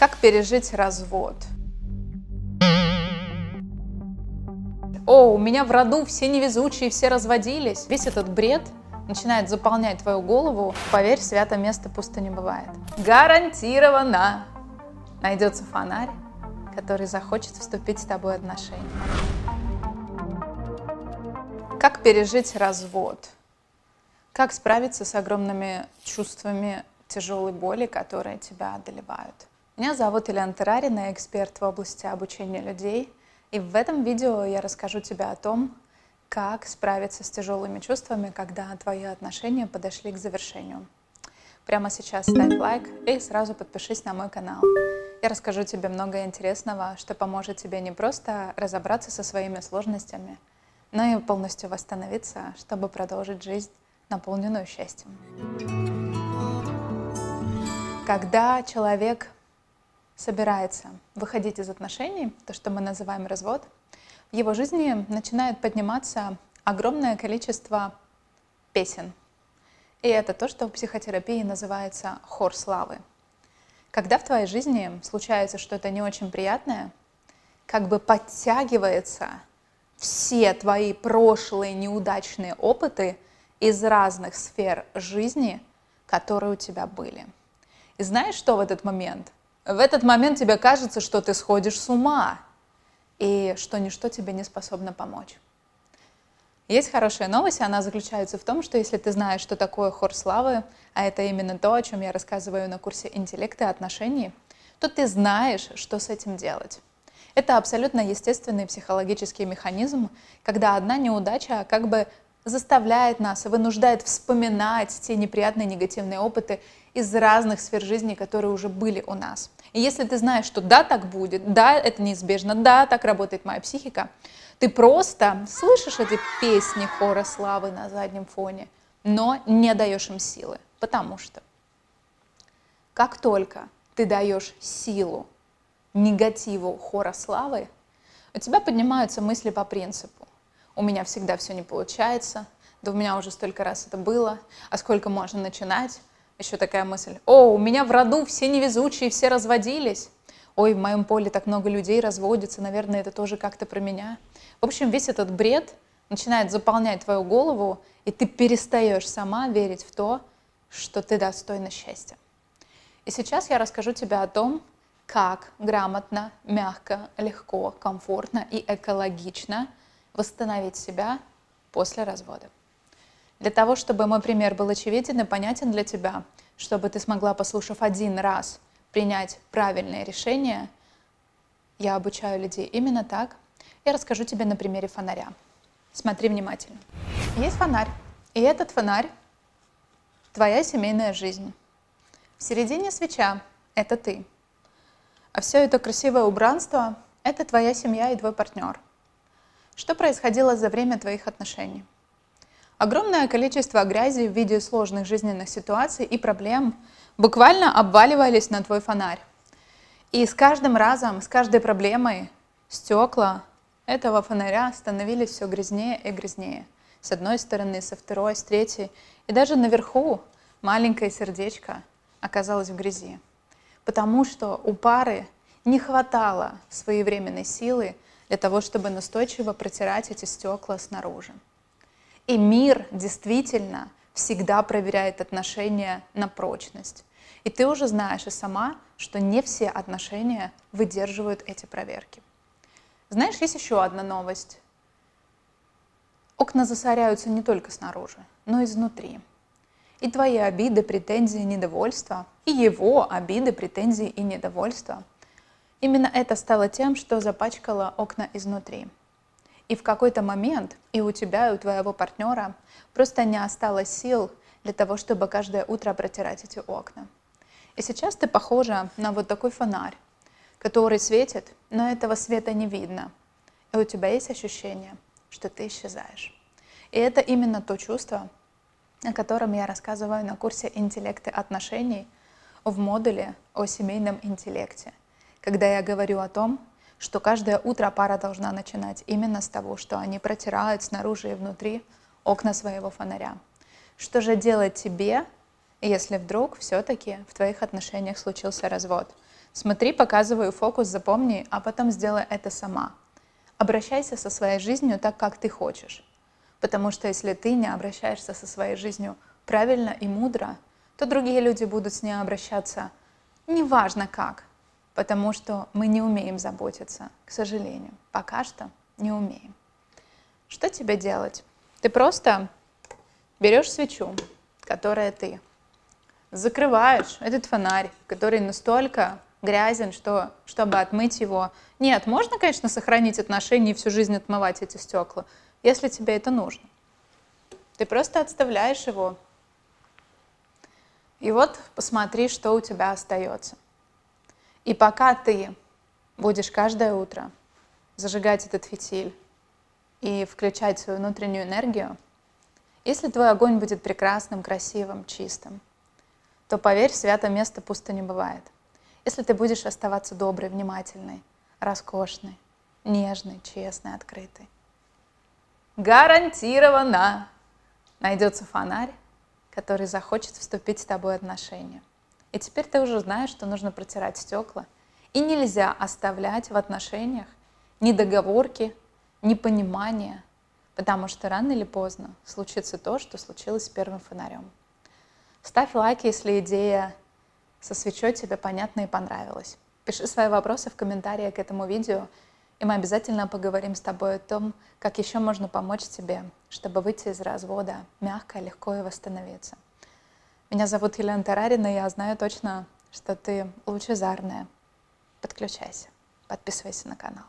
Как пережить развод? О, у меня в роду все невезучие, все разводились. Весь этот бред начинает заполнять твою голову. Поверь, свято место пусто не бывает. Гарантированно найдется фонарь, который захочет вступить с тобой в отношения. Как пережить развод? Как справиться с огромными чувствами тяжелой боли, которые тебя одолевают? Меня зовут Ильяна Тарарина, я эксперт в области обучения людей. И в этом видео я расскажу тебе о том, как справиться с тяжелыми чувствами, когда твои отношения подошли к завершению. Прямо сейчас ставь лайк и сразу подпишись на мой канал. Я расскажу тебе много интересного, что поможет тебе не просто разобраться со своими сложностями, но и полностью восстановиться, чтобы продолжить жизнь, наполненную счастьем. Когда человек собирается выходить из отношений, то, что мы называем развод, в его жизни начинает подниматься огромное количество песен. И это то, что в психотерапии называется хор славы. Когда в твоей жизни случается что-то не очень приятное, как бы подтягивается все твои прошлые неудачные опыты из разных сфер жизни, которые у тебя были. И знаешь, что в этот момент? В этот момент тебе кажется, что ты сходишь с ума и что ничто тебе не способно помочь. Есть хорошая новость, она заключается в том, что если ты знаешь, что такое хор славы, а это именно то, о чем я рассказываю на курсе «Интеллект и отношений», то ты знаешь, что с этим делать. Это абсолютно естественный психологический механизм, когда одна неудача как бы заставляет нас, вынуждает вспоминать те неприятные негативные опыты из разных сфер жизни, которые уже были у нас. И если ты знаешь, что да, так будет, да, это неизбежно, да, так работает моя психика, ты просто слышишь эти песни хора славы на заднем фоне, но не даешь им силы, потому что как только ты даешь силу негативу хора славы, у тебя поднимаются мысли по принципу. У меня всегда все не получается, да у меня уже столько раз это было, а сколько можно начинать, еще такая мысль. О, у меня в роду все невезучие, все разводились. Ой, в моем поле так много людей разводится, наверное, это тоже как-то про меня. В общем, весь этот бред начинает заполнять твою голову, и ты перестаешь сама верить в то, что ты достойна счастья. И сейчас я расскажу тебе о том, как грамотно, мягко, легко, комфортно и экологично восстановить себя после развода. Для того, чтобы мой пример был очевиден и понятен для тебя, чтобы ты смогла, послушав один раз, принять правильное решение, я обучаю людей именно так. Я расскажу тебе на примере фонаря. Смотри внимательно. Есть фонарь, и этот фонарь – твоя семейная жизнь. В середине свеча – это ты. А все это красивое убранство – это твоя семья и твой партнер. Что происходило за время твоих отношений? Огромное количество грязи в виде сложных жизненных ситуаций и проблем буквально обваливались на твой фонарь. И с каждым разом, с каждой проблемой стекла этого фонаря становились все грязнее и грязнее. С одной стороны, со второй, с третьей. И даже наверху маленькое сердечко оказалось в грязи. Потому что у пары не хватало своевременной силы для того, чтобы настойчиво протирать эти стекла снаружи. И мир действительно всегда проверяет отношения на прочность. И ты уже знаешь и сама, что не все отношения выдерживают эти проверки. Знаешь, есть еще одна новость. Окна засоряются не только снаружи, но и изнутри. И твои обиды, претензии, недовольства, и его обиды, претензии и недовольства. Именно это стало тем, что запачкало окна изнутри. И в какой-то момент и у тебя, и у твоего партнера просто не осталось сил для того, чтобы каждое утро протирать эти окна. И сейчас ты похожа на вот такой фонарь, который светит, но этого света не видно. И у тебя есть ощущение, что ты исчезаешь. И это именно то чувство, о котором я рассказываю на курсе «Интеллекты отношений» в модуле о семейном интеллекте, когда я говорю о том, что каждое утро пара должна начинать именно с того, что они протирают снаружи и внутри окна своего фонаря. Что же делать тебе, если вдруг все-таки в твоих отношениях случился развод? Смотри, показываю фокус, запомни, а потом сделай это сама. Обращайся со своей жизнью так, как ты хочешь. Потому что если ты не обращаешься со своей жизнью правильно и мудро, то другие люди будут с ней обращаться неважно как, потому что мы не умеем заботиться, к сожалению. Пока что не умеем. Что тебе делать? Ты просто берешь свечу, которая ты, закрываешь этот фонарь, который настолько грязен, что, чтобы отмыть его. Нет, можно, конечно, сохранить отношения и всю жизнь отмывать эти стекла, если тебе это нужно. Ты просто отставляешь его. И вот посмотри, что у тебя остается. И пока ты будешь каждое утро зажигать этот фитиль и включать свою внутреннюю энергию, если твой огонь будет прекрасным, красивым, чистым, то поверь, святое место пусто не бывает. Если ты будешь оставаться доброй, внимательной, роскошной, нежной, честной, открытой, гарантированно найдется фонарь, который захочет вступить с тобой в отношения. И теперь ты уже знаешь, что нужно протирать стекла. И нельзя оставлять в отношениях недоговорки, непонимания, потому что рано или поздно случится то, что случилось с первым фонарем. Ставь лайк, если идея со свечой тебе понятна и понравилась. Пиши свои вопросы в комментариях к этому видео, и мы обязательно поговорим с тобой о том, как еще можно помочь тебе, чтобы выйти из развода мягко, легко и восстановиться. Меня зовут Елена Тарарина, и я знаю точно, что ты лучезарная. Подключайся, подписывайся на канал.